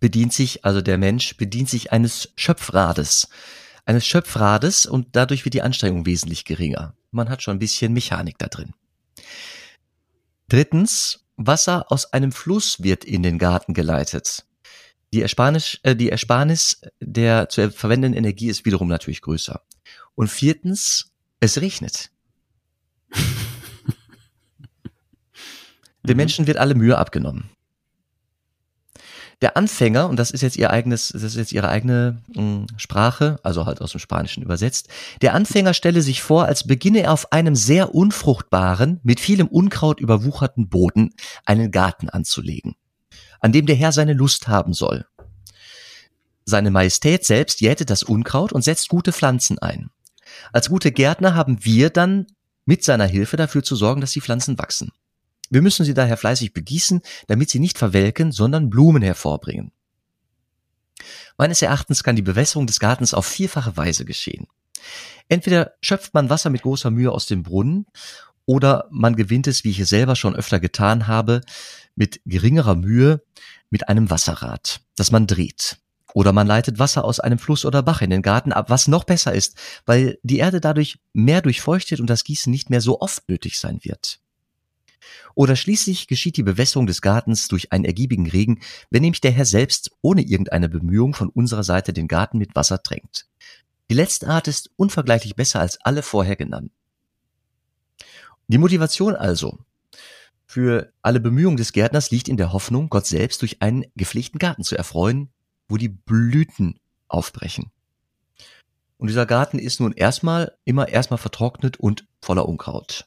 bedient sich, also der Mensch bedient sich eines Schöpfrades. Eines Schöpfrades und dadurch wird die Anstrengung wesentlich geringer. Man hat schon ein bisschen Mechanik da drin. Drittens, Wasser aus einem Fluss wird in den Garten geleitet. Die Ersparnis, äh, die Ersparnis der zu verwendenden Energie ist wiederum natürlich größer. Und viertens, es regnet. Den. Menschen wird alle Mühe abgenommen. Der Anfänger, und das ist jetzt ihr eigenes, das ist jetzt ihre eigene mh, hm, Sprache, also halt aus dem Spanischen übersetzt, der Anfänger stelle sich vor, als beginne er auf einem sehr unfruchtbaren, mit vielem Unkraut überwucherten Boden einen Garten anzulegen, an dem der Herr seine Lust haben soll. Seine Majestät selbst jätet das Unkraut und setzt gute Pflanzen ein. Als gute Gärtner haben wir dann mit seiner Hilfe dafür zu sorgen, dass die Pflanzen wachsen. Wir müssen sie daher fleißig begießen, damit sie nicht verwelken, sondern Blumen hervorbringen. Meines Erachtens kann die Bewässerung des Gartens auf vierfache Weise geschehen. Entweder schöpft man Wasser mit großer Mühe aus dem Brunnen, oder man gewinnt es, wie ich es selber schon öfter getan habe, mit geringerer Mühe mit einem Wasserrad, das man dreht. Oder man leitet Wasser aus einem Fluss oder Bach in den Garten ab, was noch besser ist, weil die Erde dadurch mehr durchfeuchtet und das Gießen nicht mehr so oft nötig sein wird. Oder schließlich geschieht die Bewässerung des Gartens durch einen ergiebigen Regen, wenn nämlich der Herr selbst ohne irgendeine Bemühung von unserer Seite den Garten mit Wasser tränkt. Die letzte Art ist unvergleichlich besser als alle vorher genannten. Die Motivation also für alle Bemühungen des Gärtners liegt in der Hoffnung, Gott selbst durch einen gepflegten Garten zu erfreuen, wo die Blüten aufbrechen. Und dieser Garten ist nun erstmal immer erstmal vertrocknet und voller Unkraut.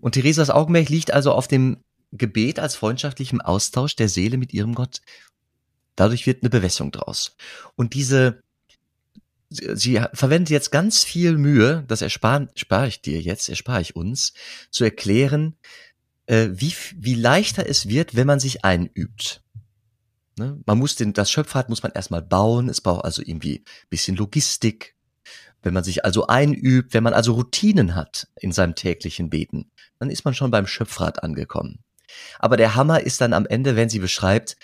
Und Theresas Augenmerk liegt also auf dem Gebet als freundschaftlichem Austausch der Seele mit ihrem Gott. Dadurch wird eine Bewässerung draus. Und diese, sie verwendet jetzt ganz viel Mühe, das erspare erspare ich dir jetzt, erspare ich uns, zu erklären, äh, wie, wie leichter es wird, wenn man sich einübt. Ne? Man muss den, das Schöpfrad muss man erstmal bauen, es braucht also irgendwie bisschen Logistik, wenn man sich also einübt, wenn man also Routinen hat in seinem täglichen Beten, dann ist man schon beim Schöpfrad angekommen. Aber der Hammer ist dann am Ende, wenn sie beschreibt,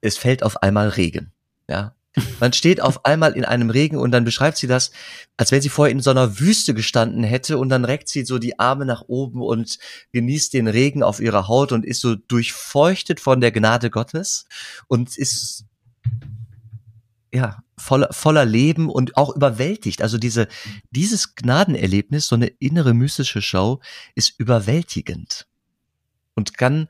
es fällt auf einmal Regen. Ja, man steht auf einmal in einem Regen und dann beschreibt sie das, als wenn sie vorher in so einer Wüste gestanden hätte und dann reckt sie so die Arme nach oben und genießt den Regen auf ihrer Haut und ist so durchfeuchtet von der Gnade Gottes und ist ja, voller, voller Leben und auch überwältigt. Also diese, dieses Gnadenerlebnis, so eine innere mystische Show, ist überwältigend und kann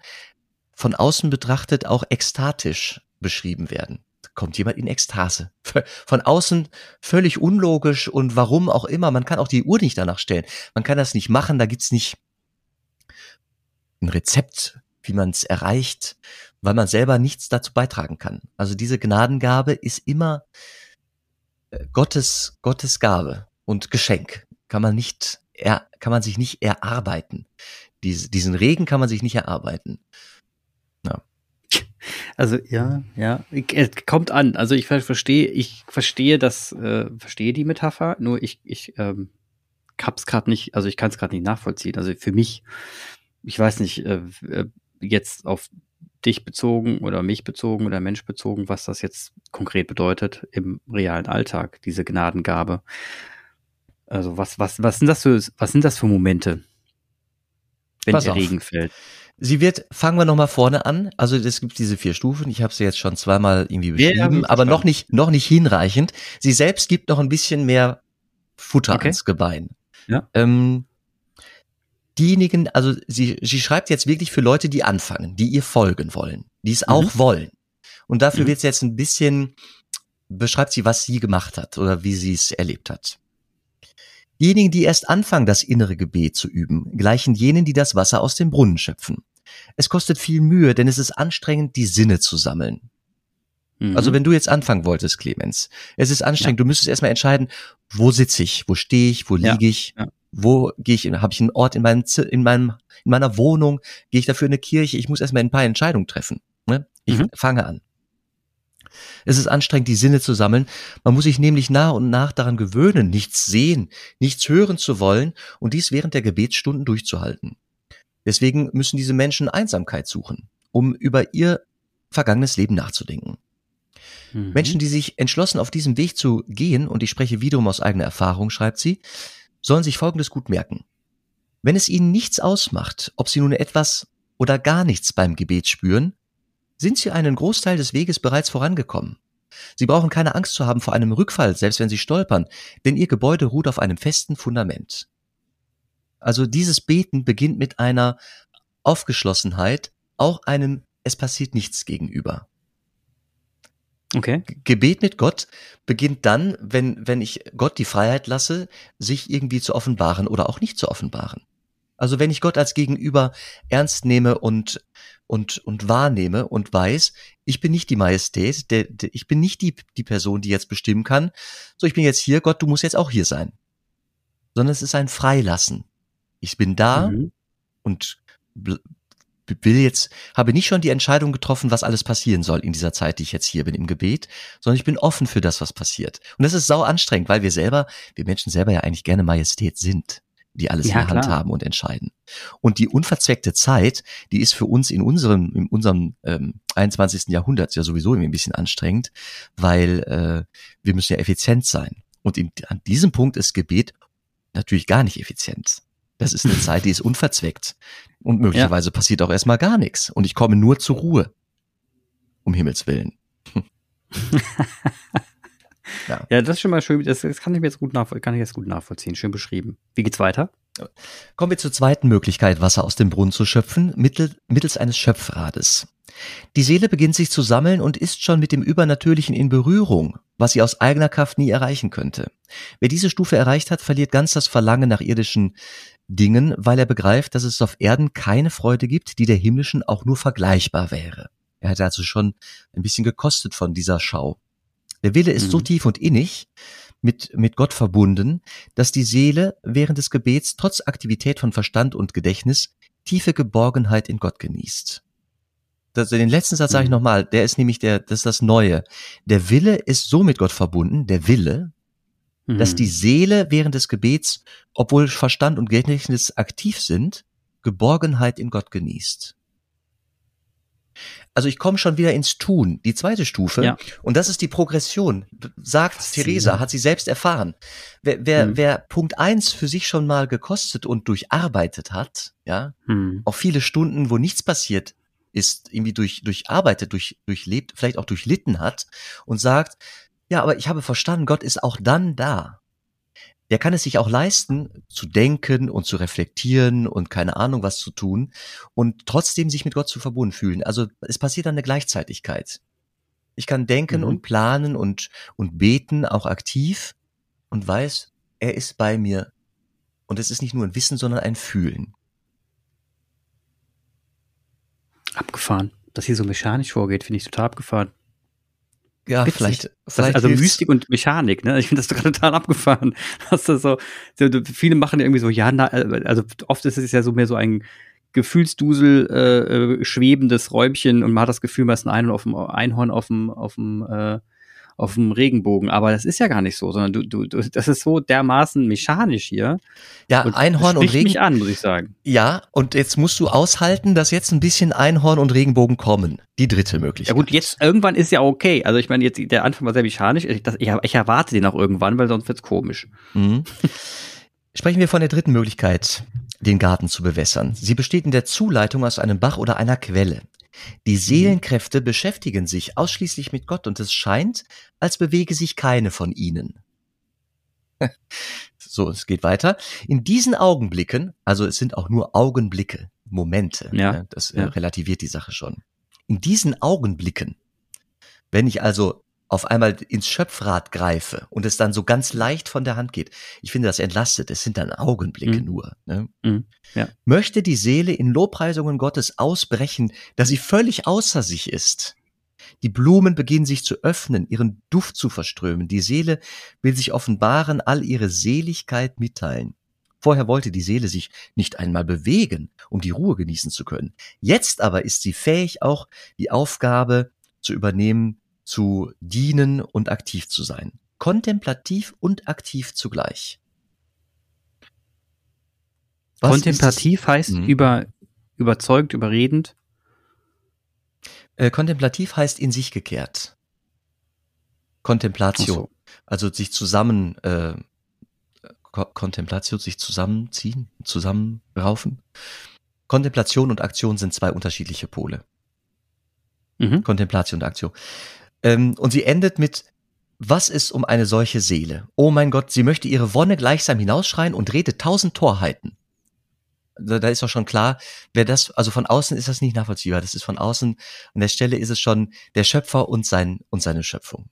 von außen betrachtet auch ekstatisch beschrieben werden. Da kommt jemand in Ekstase. Von außen völlig unlogisch und warum auch immer. Man kann auch die Uhr nicht danach stellen. Man kann das nicht machen. Da gibt's nicht ein Rezept, wie man es erreicht weil man selber nichts dazu beitragen kann. Also diese Gnadengabe ist immer äh, Gottes, Gottes Gabe und Geschenk. Kann man nicht, er, kann man sich nicht erarbeiten. Dies, diesen Regen kann man sich nicht erarbeiten. Ja. Also ja, ja, es kommt an. Also ich verstehe, ich verstehe das, äh, verstehe die Metapher. Nur ich, ich ähm, hab's gerade nicht, also ich kann es gerade nicht nachvollziehen. Also für mich, ich weiß nicht, äh, äh jetzt auf dich bezogen oder mich bezogen oder Mensch bezogen, was das jetzt konkret bedeutet im realen Alltag, diese Gnadengabe. Also was, was, was sind das für, was sind das für Momente, wenn Pass der auf. Regen fällt? Sie wird, fangen wir nochmal vorne an. Also es gibt diese vier Stufen. Ich habe sie jetzt schon zweimal irgendwie beschrieben, ja, aber noch nicht, noch nicht hinreichend. Sie selbst gibt noch ein bisschen mehr Futter okay. ans Gebein. Ja. Ähm, diejenigen, also sie, sie schreibt jetzt wirklich für Leute, die anfangen, die ihr folgen wollen, die es mhm. auch wollen. Und dafür mhm. wird sie jetzt ein bisschen, beschreibt sie, was sie gemacht hat oder wie sie es erlebt hat. Diejenigen, die erst anfangen, das innere Gebet zu üben, gleichen jenen, die das Wasser aus dem Brunnen schöpfen. Es kostet viel Mühe, denn es ist anstrengend, die Sinne zu sammeln. Mhm. Also wenn du jetzt anfangen wolltest, Clemens, es ist anstrengend, ja. du müsstest erstmal entscheiden, wo sitze ich, wo stehe ich, wo liege ja. ich, ja. Wo gehe ich, habe ich einen Ort in meinem, in meinem, in meiner Wohnung, gehe ich dafür in eine Kirche, ich muss erstmal ein paar Entscheidungen treffen. Ne? Ich mhm. fange an. Es ist anstrengend, die Sinne zu sammeln. Man muss sich nämlich nach und nach daran gewöhnen, nichts sehen, nichts hören zu wollen und dies während der Gebetsstunden durchzuhalten. Deswegen müssen diese Menschen Einsamkeit suchen, um über ihr vergangenes Leben nachzudenken. Mhm. Menschen, die sich entschlossen auf diesem Weg zu gehen, und ich spreche wiederum aus eigener Erfahrung, schreibt sie, sollen sich Folgendes gut merken. Wenn es ihnen nichts ausmacht, ob sie nun etwas oder gar nichts beim Gebet spüren, sind sie einen Großteil des Weges bereits vorangekommen. Sie brauchen keine Angst zu haben vor einem Rückfall, selbst wenn sie stolpern, denn ihr Gebäude ruht auf einem festen Fundament. Also dieses Beten beginnt mit einer Aufgeschlossenheit, auch einem es passiert nichts gegenüber. Okay. Gebet mit Gott beginnt dann, wenn, wenn ich Gott die Freiheit lasse, sich irgendwie zu offenbaren oder auch nicht zu offenbaren. Also wenn ich Gott als Gegenüber ernst nehme und, und, und wahrnehme und weiß, ich bin nicht die Majestät, der, der, ich bin nicht die, die Person, die jetzt bestimmen kann, so ich bin jetzt hier, Gott, du musst jetzt auch hier sein. Sondern es ist ein Freilassen. Ich bin da mhm. und will jetzt, habe nicht schon die Entscheidung getroffen, was alles passieren soll in dieser Zeit, die ich jetzt hier bin im Gebet, sondern ich bin offen für das, was passiert. Und das ist sau anstrengend, weil wir selber, wir Menschen selber ja eigentlich gerne Majestät sind, die alles ja, in der Hand haben und entscheiden. Und die unverzweckte Zeit, die ist für uns in unserem, in unserem ähm, 21. Jahrhundert ja sowieso irgendwie ein bisschen anstrengend, weil äh, wir müssen ja effizient sein. Und in, an diesem Punkt ist Gebet natürlich gar nicht effizient. Das ist eine Zeit, die ist unverzweckt. Und möglicherweise ja. passiert auch erstmal gar nichts. Und ich komme nur zur Ruhe. Um Himmels Willen. ja. ja, das ist schon mal schön. Das, das kann ich mir jetzt gut, nachvoll kann ich jetzt gut nachvollziehen. Schön beschrieben. Wie geht's weiter? Kommen wir zur zweiten Möglichkeit, Wasser aus dem Brunnen zu schöpfen, mittels eines Schöpfrades. Die Seele beginnt sich zu sammeln und ist schon mit dem Übernatürlichen in Berührung, was sie aus eigener Kraft nie erreichen könnte. Wer diese Stufe erreicht hat, verliert ganz das Verlangen nach irdischen Dingen, weil er begreift, dass es auf Erden keine Freude gibt, die der himmlischen auch nur vergleichbar wäre. Er hat also schon ein bisschen gekostet von dieser Schau. Der Wille ist mhm. so tief und innig, mit, mit Gott verbunden, dass die Seele während des Gebets trotz Aktivität von Verstand und Gedächtnis tiefe Geborgenheit in Gott genießt. Das, den letzten Satz sage ich mhm. nochmal, der ist nämlich der, das ist das Neue. Der Wille ist so mit Gott verbunden, der Wille, mhm. dass die Seele während des Gebets, obwohl Verstand und Gedächtnis aktiv sind, Geborgenheit in Gott genießt. Also ich komme schon wieder ins Tun, die zweite Stufe. Ja. Und das ist die Progression, sagt Theresa, hat sie selbst erfahren. Wer, wer, hm. wer Punkt eins für sich schon mal gekostet und durcharbeitet hat, ja, hm. auch viele Stunden, wo nichts passiert ist, irgendwie durch, durcharbeitet, durch, durchlebt, vielleicht auch durchlitten hat und sagt, ja, aber ich habe verstanden, Gott ist auch dann da der kann es sich auch leisten, zu denken und zu reflektieren und keine Ahnung was zu tun und trotzdem sich mit Gott zu verbunden fühlen. Also es passiert dann eine Gleichzeitigkeit. Ich kann denken mhm. und planen und, und beten, auch aktiv und weiß, er ist bei mir. Und es ist nicht nur ein Wissen, sondern ein Fühlen. Abgefahren. Dass hier so mechanisch vorgeht, finde ich total abgefahren. Ja, Witzig. vielleicht, vielleicht. also Mystik und Mechanik, ne? Ich finde das gerade total abgefahren. Dass das so, viele machen irgendwie so, ja, na, also oft ist es ja so mehr so ein Gefühlsdusel äh, äh schwebendes Räumchen und man hat das Gefühl, man ist ein Einhorn auf dem Einhorn auf dem, auf dem äh, auf dem Regenbogen. Aber das ist ja gar nicht so, sondern du, du, du das ist so dermaßen mechanisch hier. Ja, und Einhorn und Regenbogen. mich an, muss ich sagen. Ja, und jetzt musst du aushalten, dass jetzt ein bisschen Einhorn und Regenbogen kommen. Die dritte Möglichkeit. Ja gut, jetzt irgendwann ist ja okay. Also ich meine, jetzt der Anfang war sehr mechanisch. Ich, das, ich, ich erwarte den auch irgendwann, weil sonst wird's komisch. Mhm. Sprechen wir von der dritten Möglichkeit, den Garten zu bewässern. Sie besteht in der Zuleitung aus einem Bach oder einer Quelle. Die mhm. Seelenkräfte beschäftigen sich ausschließlich mit Gott und es scheint, als bewege sich keine von ihnen. so, es geht weiter. In diesen Augenblicken, also es sind auch nur Augenblicke, Momente, ja. ne, das äh, ja. relativiert die Sache schon. In diesen Augenblicken, wenn ich also auf einmal ins Schöpfrad greife und es dann so ganz leicht von der Hand geht, ich finde das entlastet, es sind dann Augenblicke Mhm. nur. Ne? Mhm. Ja. Möchte die Seele in Lobpreisungen Gottes ausbrechen, dass sie völlig außer sich ist. Die Blumen beginnen sich zu öffnen, ihren Duft zu verströmen. Die Seele will sich offenbaren, all ihre Seligkeit mitteilen. Vorher wollte die Seele sich nicht einmal bewegen, um die Ruhe genießen zu können. Jetzt aber ist sie fähig, auch die Aufgabe zu übernehmen, zu dienen und aktiv zu sein. Kontemplativ und aktiv zugleich. Was Kontemplativ heißt Mhm. über, überzeugt, überredend. Äh, kontemplativ heißt in sich gekehrt. Kontemplatio. So. Also sich zusammen, äh, Ko Kontemplatio, sich zusammenziehen, zusammenraufen. Kontemplation und Aktion sind zwei unterschiedliche Pole. Mhm. Kontemplatio und Aktion. Ähm, und sie endet mit, was ist um eine solche Seele? Oh mein Gott, sie möchte ihre Wonne gleichsam hinausschreien und redet tausend Torheiten. Da, da ist doch schon klar, wer das, also von außen ist das nicht nachvollziehbar. Das ist von außen, an der Stelle ist es schon der Schöpfer und sein, und seine Schöpfung.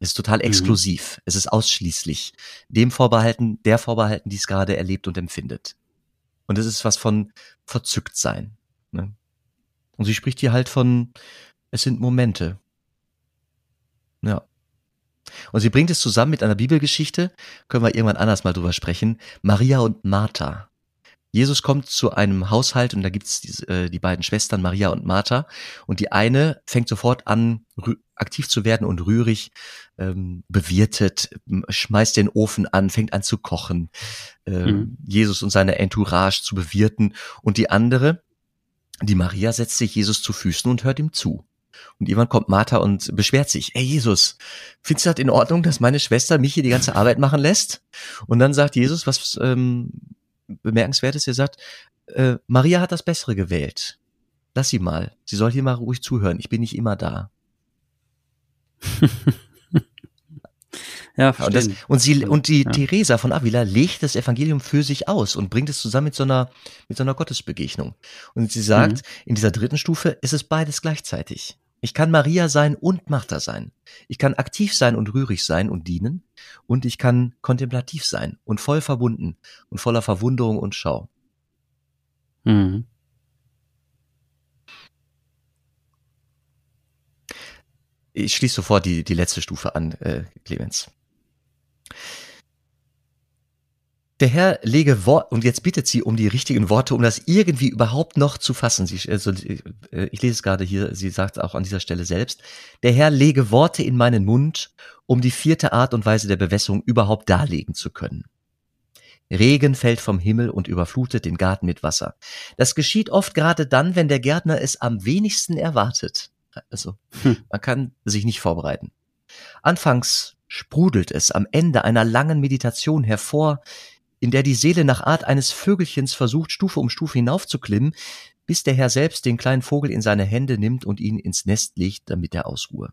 Es ist total exklusiv. Es ist ausschließlich dem vorbehalten, der vorbehalten, die es gerade erlebt und empfindet. Und es ist was von verzückt sein. Ne? Und sie spricht hier halt von, es sind Momente. Ja. Und sie bringt es zusammen mit einer Bibelgeschichte, können wir irgendwann anders mal drüber sprechen, Maria und Martha. Jesus kommt zu einem Haushalt und da gibt's diese, äh, die beiden Schwestern Maria und Martha und die eine fängt sofort an, aktiv zu werden und rührig, ähm, bewirtet, schmeißt den Ofen an, fängt an zu kochen, ähm, Mhm. Jesus und seine Entourage zu bewirten und die andere, die Maria setzt sich Jesus zu Füßen und hört ihm zu. Und irgendwann kommt Martha und beschwert sich, ey Jesus, findest du das in Ordnung, dass meine Schwester mich hier die ganze Arbeit machen lässt? Und dann sagt Jesus, was ähm, bemerkenswertes, er sagt, äh, Maria hat das Bessere gewählt. Lass sie mal. Sie soll hier mal ruhig zuhören. Ich bin nicht immer da. Ja, Und, das, und sie und die Ja. Theresa von Avila legt das Evangelium für sich aus und bringt es zusammen mit so einer mit so einer Gottesbegegnung. Und sie sagt, Mhm. in dieser dritten Stufe ist es beides gleichzeitig. Ich kann Maria sein und Martha sein. Ich kann aktiv sein und rührig sein und dienen und ich kann kontemplativ sein und voll verbunden und voller Verwunderung und Schau. Mhm. Ich schließe sofort die, die letzte Stufe an, äh, Clemens. Der Herr lege Wort, und jetzt bittet sie um die richtigen Worte, um das irgendwie überhaupt noch zu fassen. Sie, also, ich lese es gerade hier, sie sagt auch an dieser Stelle selbst, der Herr lege Worte in meinen Mund, um die vierte Art und Weise der Bewässerung überhaupt darlegen zu können. Regen fällt vom Himmel und überflutet den Garten mit Wasser. Das geschieht oft gerade dann, wenn der Gärtner es am wenigsten erwartet. Also, Hm. man kann sich nicht vorbereiten. Anfangs sprudelt es am Ende einer langen Meditation hervor, in der die Seele nach Art eines Vögelchens versucht, Stufe um Stufe hinaufzuklimmen, bis der Herr selbst den kleinen Vogel in seine Hände nimmt und ihn ins Nest legt, damit er ausruhe.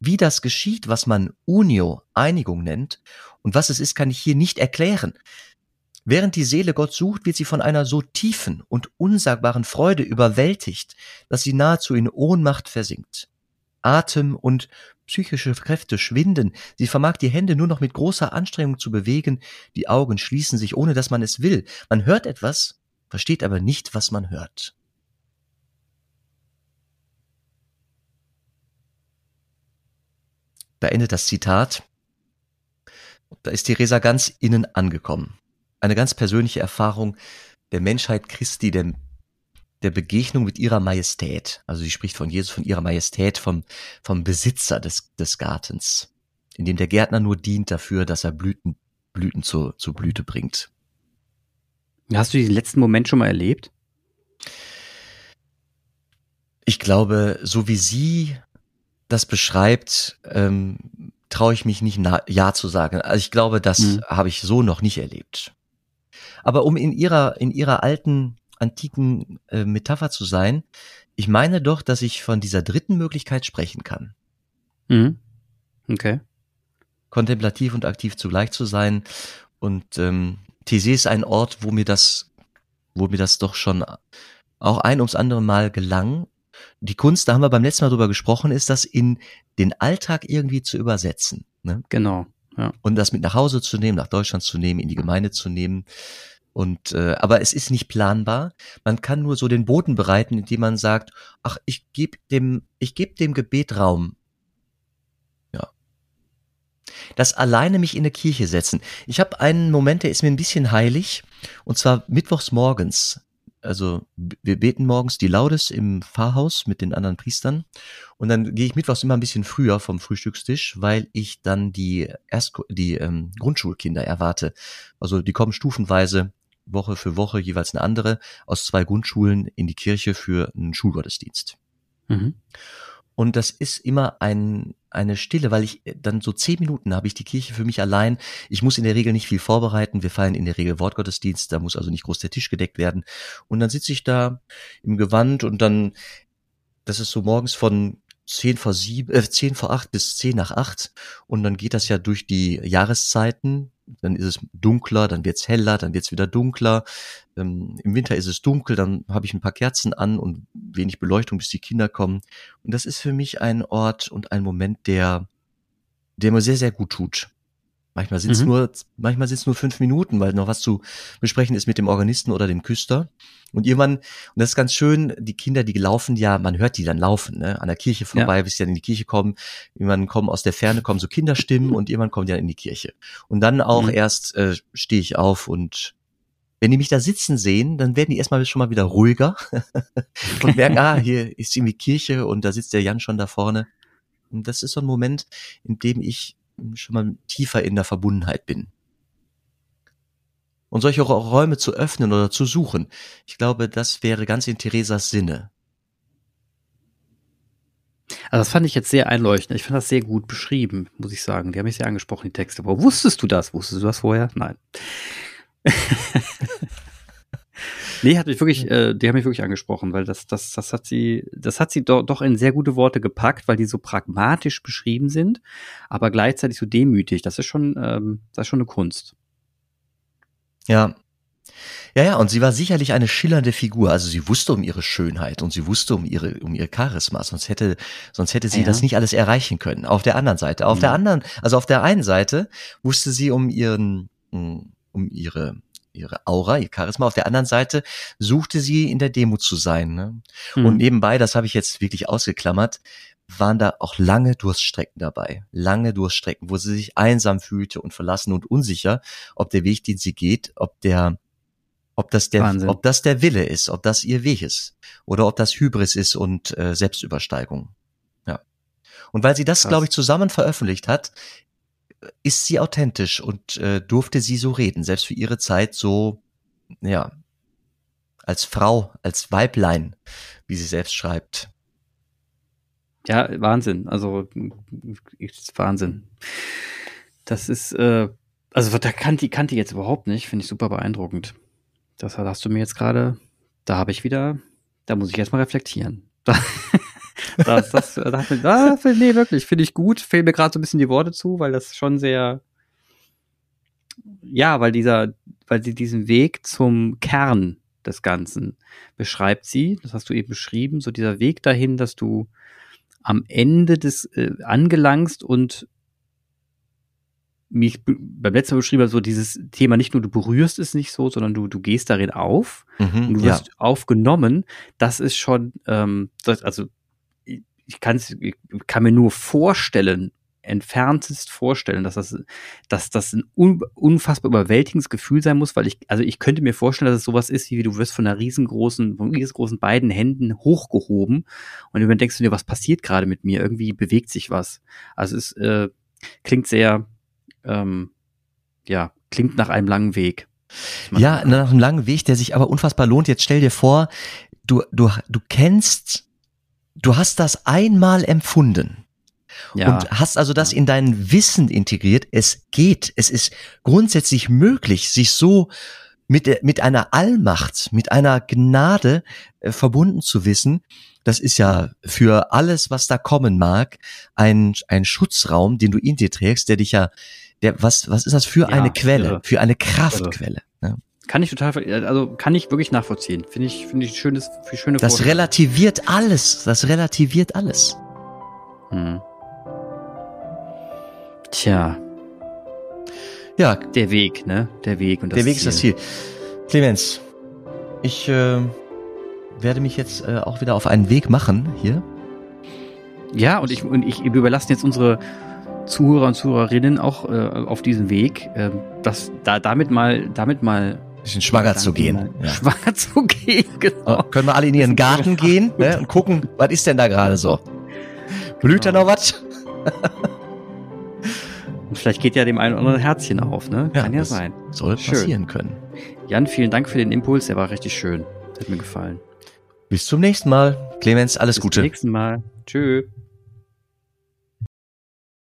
Wie das geschieht, was man Unio, Einigung nennt, und was es ist, kann ich hier nicht erklären. Während die Seele Gott sucht, wird sie von einer so tiefen und unsagbaren Freude überwältigt, dass sie nahezu in Ohnmacht versinkt. Atem und psychische Kräfte schwinden, sie vermag die Hände nur noch mit großer Anstrengung zu bewegen, die Augen schließen sich, ohne dass man es will. Man hört etwas, versteht aber nicht, was man hört. Da endet das Zitat. Da ist Theresa ganz innen angekommen. Eine ganz persönliche Erfahrung der Menschheit Christi, der, der Begegnung mit ihrer Majestät. Also sie spricht von Jesus, von ihrer Majestät, vom, vom Besitzer des, des Gartens, in dem der Gärtner nur dient dafür, dass er Blüten, Blüten zur, zur Blüte bringt. Hast du diesen letzten Moment schon mal erlebt? Ich glaube, so wie sie das beschreibt, ähm, traue ich mich nicht na Ja zu sagen. Also ich glaube, das Mhm. habe ich so noch nicht erlebt. Aber um in ihrer, in ihrer alten, antiken äh, Metapher zu sein, ich meine doch, dass ich von dieser dritten Möglichkeit sprechen kann. Mhm. Okay. kontemplativ und aktiv zugleich zu sein. Und ähm, Thésée ist ein Ort, wo mir das, wo mir das doch schon auch ein ums andere Mal gelang. Die Kunst, da haben wir beim letzten Mal drüber gesprochen, ist das in den Alltag irgendwie zu übersetzen. Ne? Genau. Ja. Und das mit nach Hause zu nehmen, nach Deutschland zu nehmen, in die Gemeinde zu nehmen. Und äh, aber es ist nicht planbar. Man kann nur so den Boden bereiten, indem man sagt, ach, ich gebe dem, ich gebe dem Gebet Raum. Ja. Das alleine mich in eine Kirche setzen. Ich habe einen Moment, der ist mir ein bisschen heilig, und zwar mittwochs morgens also wir beten morgens die Laudes im Pfarrhaus mit den anderen Priestern und dann gehe ich mittwochs immer ein bisschen früher vom Frühstückstisch, weil ich dann die Erst die ähm, Grundschulkinder erwarte. Also die kommen stufenweise Woche für Woche jeweils eine andere aus zwei Grundschulen in die Kirche für einen Schulgottesdienst. Mhm. Und das ist immer ein, eine Stille, weil ich äh, dann so zehn Minuten habe ich die Kirche für mich allein. Ich muss in der Regel nicht viel vorbereiten. Wir feiern in der Regel Wortgottesdienst, da muss also nicht groß der Tisch gedeckt werden. Und dann sitze ich da im Gewand und dann, das ist so morgens von zehn vor sieben, äh, zehn vor acht bis zehn nach acht. Und dann geht das ja durch die Jahreszeiten. Dann ist es dunkler, dann wird's heller, dann wird's wieder dunkler. Ähm, Im Winter ist es dunkel, dann habe ich ein paar Kerzen an und wenig Beleuchtung, bis die Kinder kommen. Und das ist für mich ein Ort und ein Moment, der, der mir sehr, sehr gut tut. Manchmal sind es mhm. nur, manchmal sind es nur fünf Minuten, weil noch was zu besprechen ist mit dem Organisten oder dem Küster. Und irgendwann, und das ist ganz schön, die Kinder, die laufen ja, man hört die dann laufen, ne, an der Kirche vorbei, ja. bis sie dann in die Kirche kommen. Irgendwann kommen aus der Ferne, kommen so Kinderstimmen und irgendwann kommen die dann in die Kirche. Und dann auch mhm. erst äh, stehe ich auf und wenn die mich da sitzen sehen, dann werden die erstmal schon mal wieder ruhiger und merken, ah, hier ist irgendwie Kirche und da sitzt der Jan schon da vorne. Und das ist so ein Moment, in dem ich schon mal tiefer in der Verbundenheit bin. Und solche Räume zu öffnen oder zu suchen, ich glaube, das wäre ganz in Theresas Sinne. Also das fand ich jetzt sehr einleuchtend. Ich fand das sehr gut beschrieben, muss ich sagen. Die haben mich sehr angesprochen, die Texte. Aber wusstest du das? Wusstest du das vorher? Nein. Nee, hat mich wirklich, äh, die haben mich wirklich angesprochen, weil das, das, das hat sie, das hat sie do, doch in sehr gute Worte gepackt, weil die so pragmatisch beschrieben sind, aber gleichzeitig so demütig. Das ist schon, ähm, das ist schon eine Kunst. Ja. Ja, ja, und sie war sicherlich eine schillernde Figur. Also sie wusste um ihre Schönheit und sie wusste um ihre, um ihr Charisma. Sonst hätte, sonst hätte sie ja. das nicht alles erreichen können. Auf der anderen Seite. Auf ja. der anderen, also auf der einen Seite wusste sie um ihren, um ihre ihre Aura, ihr Charisma. Auf der anderen Seite suchte sie in der Demo zu sein. Ne? Mhm. Und nebenbei, das habe ich jetzt wirklich ausgeklammert, waren da auch lange Durststrecken dabei. Lange Durststrecken, wo sie sich einsam fühlte und verlassen und unsicher, ob der Weg, den sie geht, ob der ob das der, Wahnsinn. ob das der Wille ist, ob das ihr Weg ist oder ob das Hybris ist und äh, Selbstübersteigung. Ja. Und weil sie das, glaube ich, zusammen veröffentlicht hat, ist sie authentisch und äh, durfte sie so reden, selbst für ihre Zeit so, ja, als Frau, als Weiblein, wie sie selbst schreibt. Ja, Wahnsinn. Also Wahnsinn. Das ist, äh, also da kannte, ich jetzt überhaupt nicht, finde ich super beeindruckend. Das hast du mir jetzt gerade, da habe ich wieder, da muss ich jetzt mal reflektieren. Das, das, da dachte ich, ah, nee, wirklich, finde ich gut. Fehlen mir gerade so ein bisschen die Worte zu, weil das schon sehr, ja, weil dieser, weil sie diesen Weg zum Kern des Ganzen beschreibt sie, das hast du eben beschrieben, so dieser Weg dahin, dass du am Ende des äh, angelangst und mich beim letzten Mal beschrieben hat, so dieses Thema nicht nur du berührst es nicht so, sondern du, du gehst darin auf mhm, und du wirst ja. aufgenommen. Das ist schon, ähm, das, also ich, kann's, ich kann mir nur vorstellen, entferntest vorstellen, dass das, dass das ein unfassbar überwältigendes Gefühl sein muss, weil ich, also ich könnte mir vorstellen, dass es sowas ist, wie du wirst von einer riesengroßen, von riesengroßen beiden Händen hochgehoben und dann denkst du dir, was passiert gerade mit mir? Irgendwie bewegt sich was. Also es äh, klingt sehr, ähm, ja, klingt nach einem langen Weg. Ja, nach einem langen Weg, der sich aber unfassbar lohnt. Jetzt stell dir vor, du, du, du kennst du hast das einmal empfunden. Ja. Und hast also das in dein Wissen integriert. Es geht. Es ist grundsätzlich möglich, sich so mit, mit einer Allmacht, mit einer Gnade äh, verbunden zu wissen, das ist ja für alles, was da kommen mag, ein, ein Schutzraum, den du in dir trägst, der dich ja, der, was, was ist das für ja, eine Quelle, irre. für eine Kraftquelle? Kann ich total, also kann ich wirklich nachvollziehen. Finde ich, finde ich schönes, für schöne Das Vorstellung. relativiert alles, das relativiert alles. Hm. Tja. Ja. Der Weg, ne? Der Weg und das Der Weg Ziel. ist das Ziel. Clemens, ich äh, werde mich jetzt äh, auch wieder auf einen Weg machen hier. Ja, und ich, und ich überlasse jetzt unsere Zuhörer und Zuhörerinnen auch äh, auf diesen Weg, äh, das da damit mal, damit mal bisschen schwanger zu gehen. Ja. Schwanger zu gehen, genau. können wir alle in ihren Garten gehen ne, und gucken, was ist denn da gerade so? Blüht genau. da noch was? und vielleicht geht ja dem einen oder anderen Herzchen auf, ne? Kann ja, ja sein. Soll schön. passieren können. Jan, vielen Dank für den Impuls, der war richtig schön. Hat mir gefallen. Bis zum nächsten Mal. Clemens, alles Bis Gute. Bis zum nächsten Mal. Tschüss.